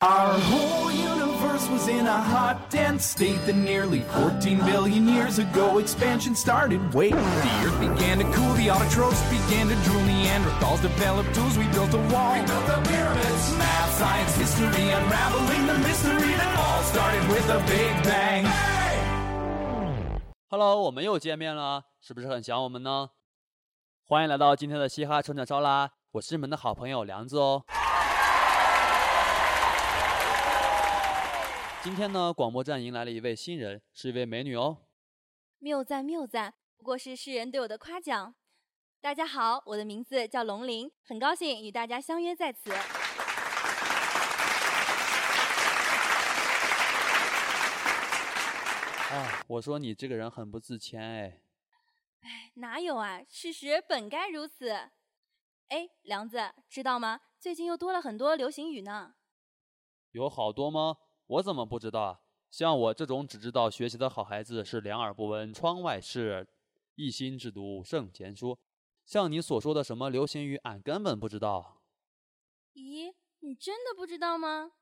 Our whole universe was in a hot, dense state that nearly 14 billion years ago expansion started. Wait, the earth began to cool, the autotrophs began to drool, Neanderthals developed tools, we built a wall. We built the pyramids. Math, science, history, unraveling the mystery that all started with a big bang. Hello，我们又见面了，是不是很想我们呢？欢迎来到今天的嘻哈成长招啦，我是你们的好朋友梁子哦。 今天呢，广播站迎来了一位新人，是一位美女哦。谬赞谬赞，不过是世人对我的夸奖。大家好，我的名字叫龙鳞，很高兴与大家相约在此。啊，我说你这个人很不自谦哎。哎，哪有啊？事实本该如此。哎，梁子，知道吗？最近又多了很多流行语呢。有好多吗？我怎么不知道啊？像我这种只知道学习的好孩子是两耳不闻窗外事，一心只读圣贤书。像你所说的什么流行语，俺根本不知道。咦，你真的不知道吗？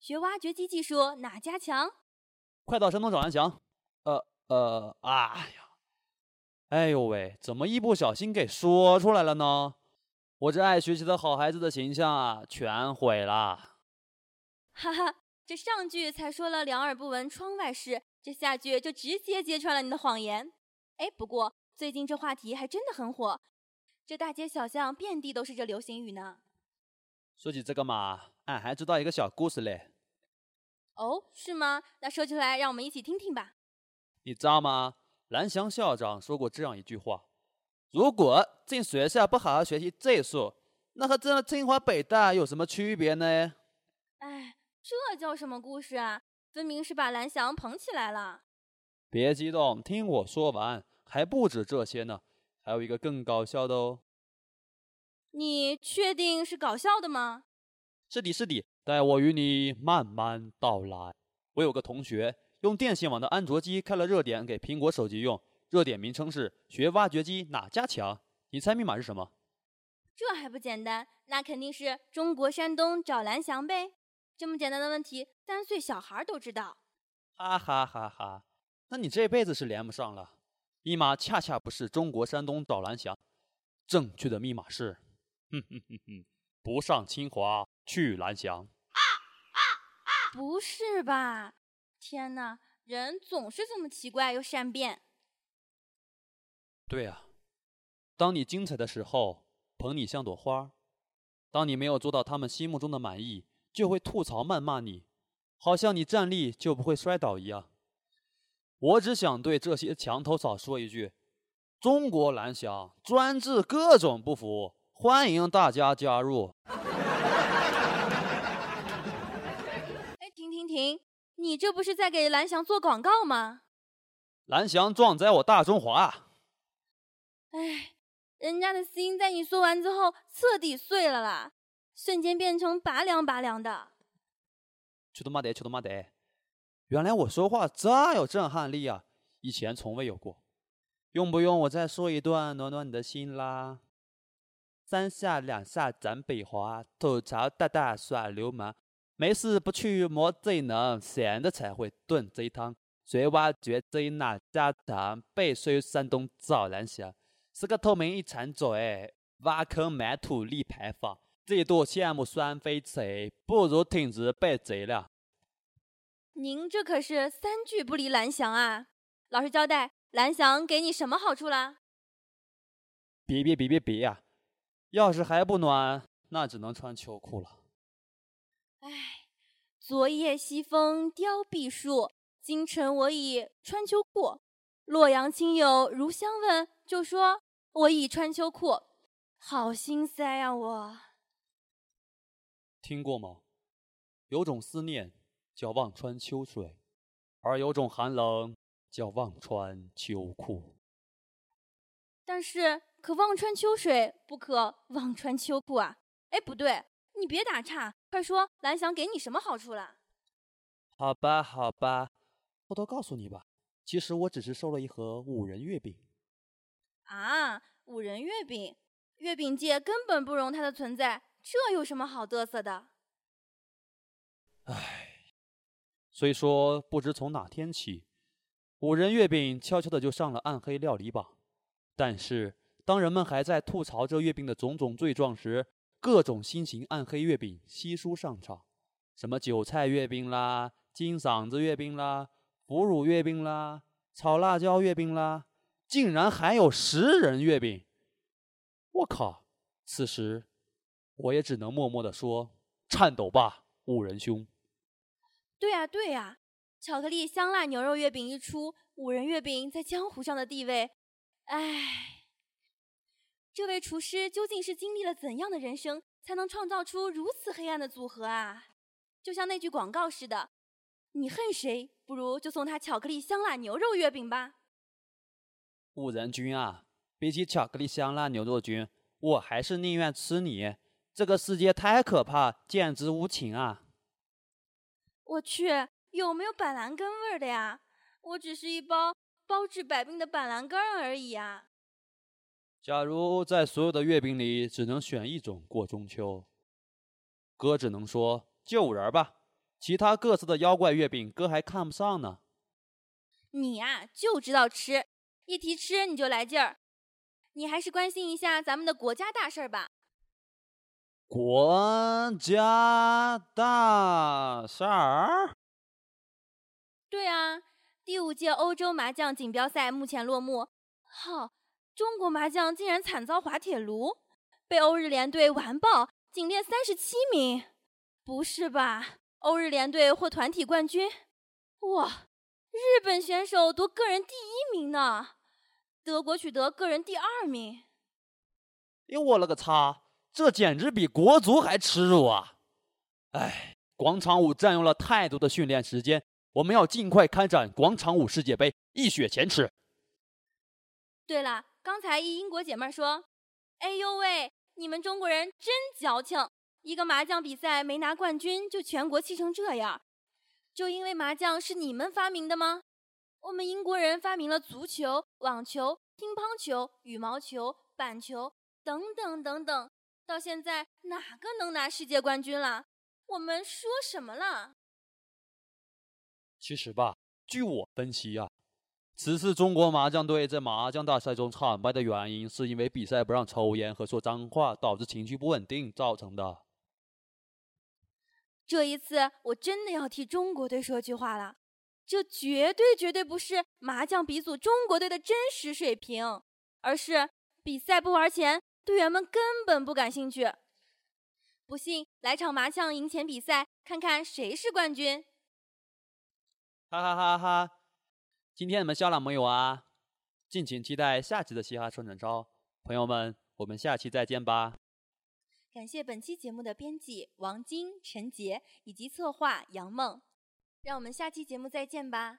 学挖掘机技术哪家强？快到山东找蓝翔。呃呃，哎呀，哎呦喂，怎么一不小心给说出来了呢？我这爱学习的好孩子的形象啊，全毁了。哈哈，这上句才说了两耳不闻窗外事，这下句就直接揭穿了你的谎言。哎，不过最近这话题还真的很火，这大街小巷遍地都是这流行语呢。说起这个嘛，俺还知道一个小故事嘞。哦，是吗？那说出来，让我们一起听听吧。你知道吗？蓝翔校长说过这样一句话：如果进学校不好好学习这术，那和进了清华北大有什么区别呢？哎。这叫什么故事啊？分明是把蓝翔捧起来了。别激动，听我说完，还不止这些呢，还有一个更搞笑的哦。你确定是搞笑的吗？是的，是的，待我与你慢慢道来。我有个同学用电信网的安卓机开了热点给苹果手机用，热点名称是“学挖掘机哪家强”。你猜密码是什么？这还不简单？那肯定是中国山东找蓝翔呗。这么简单的问题，三岁小孩都知道。哈哈哈哈！那你这辈子是连不上了。密码恰恰不是中国山东找蓝翔，正确的密码是，哼哼哼哼，不上清华去蓝翔。不是吧？天哪，人总是这么奇怪又善变。对呀，当你精彩的时候，捧你像朵花；当你没有做到他们心目中的满意。就会吐槽谩骂你，好像你站立就不会摔倒一样。我只想对这些墙头草说一句：中国蓝翔专治各种不服，欢迎大家加入。哎，停停停！你这不是在给蓝翔做广告吗？蓝翔壮哉我大中华！哎，人家的心在你说完之后彻底碎了啦。瞬间变成拔凉拔凉的，去他妈的，去他妈的！原来我说话这有震撼力啊，以前从未有过。用不用我再说一段暖暖你的心啦？三下两下斩北华，吐槽大大耍流氓，没事不去摸贼能，闲的才会炖贼汤。谁挖掘贼哪家强？背水山东找蓝翔，是个透明一铲嘴，挖坑埋土立牌坊。这多羡慕双飞贼，不如挺直背贼了。您这可是三句不离蓝翔啊！老实交代，蓝翔给你什么好处了？别别别别别呀！要是还不暖，那只能穿秋裤了。唉，昨夜西风凋碧树，今晨我已穿秋裤。洛阳亲友如相问，就说我已穿秋裤，好心塞呀我。听过吗？有种思念叫望穿秋水，而有种寒冷叫望穿秋裤。但是可望穿秋水，不可望穿秋裤啊！哎，不对，你别打岔，快说蓝翔给你什么好处了？好吧，好吧，偷偷告诉你吧，其实我只是收了一盒五仁月饼。啊，五仁月饼，月饼界根本不容它的存在。这有什么好嘚瑟的？唉，虽说不知从哪天起，五仁月饼悄悄的就上了暗黑料理榜，但是当人们还在吐槽这月饼的种种罪状时，各种新型暗黑月饼悉数上场，什么韭菜月饼啦、金嗓子月饼啦、腐乳月饼啦、炒辣椒月饼啦，竟然还有十人月饼！我靠！此时，我也只能默默的说：“颤抖吧，五仁兄！”对呀，对呀，巧克力香辣牛肉月饼一出，五仁月饼在江湖上的地位，唉，这位厨师究竟是经历了怎样的人生，才能创造出如此黑暗的组合啊？就像那句广告似的：“你恨谁，不如就送他巧克力香辣牛肉月饼吧。”五仁君啊，比起巧克力香辣牛肉君，我还是宁愿吃你。这个世界太可怕，简直无情啊！我去，有没有板蓝根味儿的呀？我只是一包包治百病的板蓝根而已啊！假如在所有的月饼里只能选一种过中秋，哥只能说就五仁吧。其他各色的妖怪月饼，哥还看不上呢。你呀，就知道吃，一提吃你就来劲儿。你还是关心一下咱们的国家大事儿吧。国家大事儿？对啊，第五届欧洲麻将锦标赛目前落幕。好，中国麻将竟然惨遭滑铁卢，被欧日联队完爆，仅列三十七名。不是吧？欧日联队获团体冠军？哇，日本选手夺个人第一名呢，德国取得个人第二名。哎，我了个擦！这简直比国足还耻辱啊！哎，广场舞占用了太多的训练时间，我们要尽快开展广场舞世界杯，一雪前耻。对了，刚才一英国姐妹说：“哎呦喂，你们中国人真矫情，一个麻将比赛没拿冠军就全国气成这样，就因为麻将是你们发明的吗？我们英国人发明了足球、网球、乒乓球、羽毛球、板球等等等等。”到现在哪个能拿世界冠军了？我们说什么了？其实吧，据我分析呀，此次中国麻将队在麻将大赛中惨败的原因，是因为比赛不让抽烟和说脏话，导致情绪不稳定造成的。这一次我真的要替中国队说句话了，这绝对绝对不是麻将鼻祖中国队的真实水平，而是比赛不玩钱。队员们根本不感兴趣。不信，来场麻将赢钱比赛，看看谁是冠军。哈哈哈哈！今天你们笑了没有啊？敬请期待下期的嘻哈双整招，朋友们，我们下期再见吧。感谢本期节目的编辑王晶、陈杰以及策划杨梦，让我们下期节目再见吧。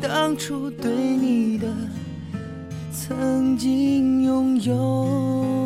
当初对你的曾经拥有。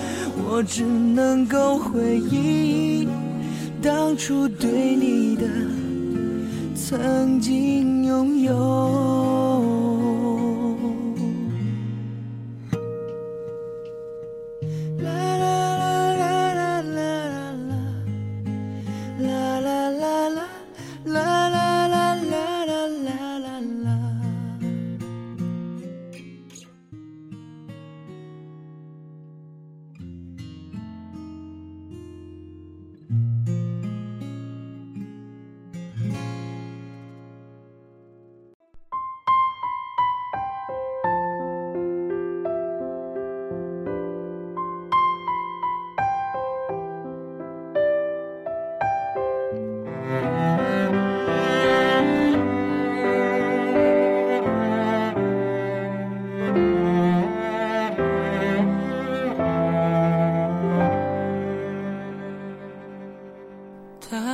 我只能够回忆当初对你的曾经拥有。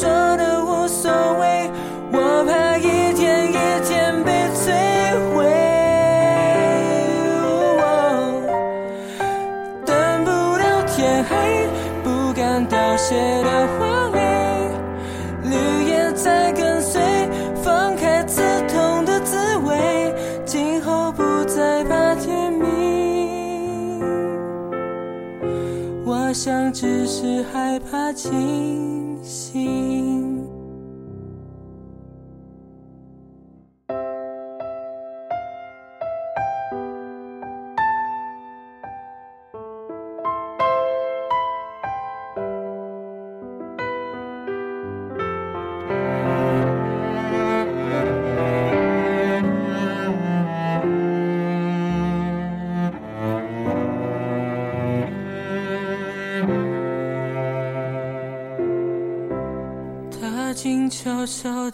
说的无所谓，我怕一天一天被摧毁。等不到天黑，不敢凋谢的花蕾，绿叶在跟随，放开刺痛的滋味，今后不再怕天明。我想只是害怕清听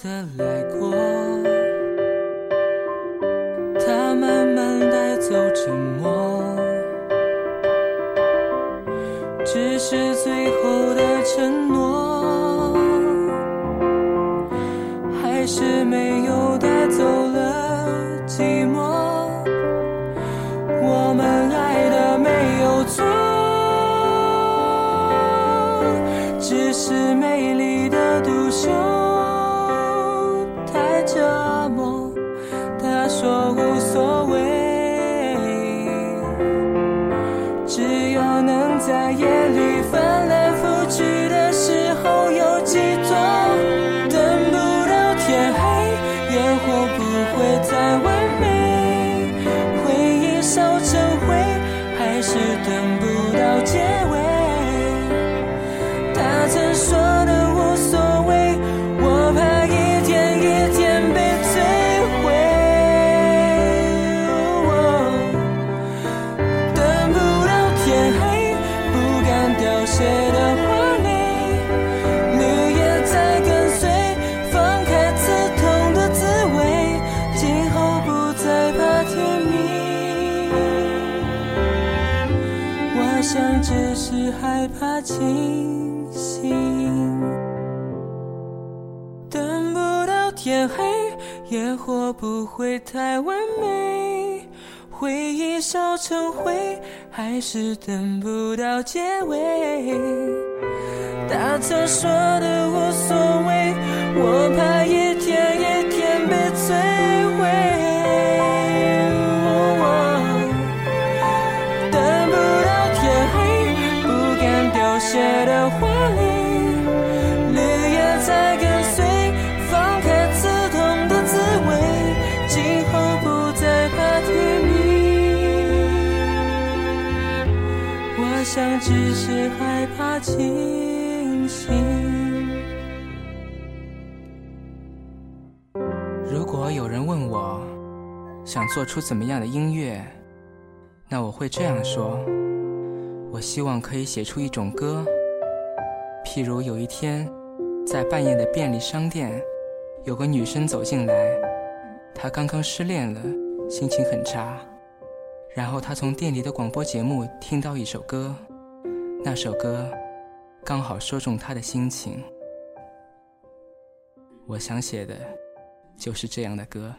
的来过，他慢慢带走沉默，只是最烟火不会太完美，回忆烧成灰，还是等不到结尾。他曾说的无所谓，我怕一天一天被摧毁。清醒。如果有人问我想做出怎么样的音乐，那我会这样说：我希望可以写出一种歌，譬如有一天，在半夜的便利商店，有个女生走进来，她刚刚失恋了，心情很差。然后她从店里的广播节目听到一首歌，那首歌刚好说中他的心情。我想写的就是这样的歌。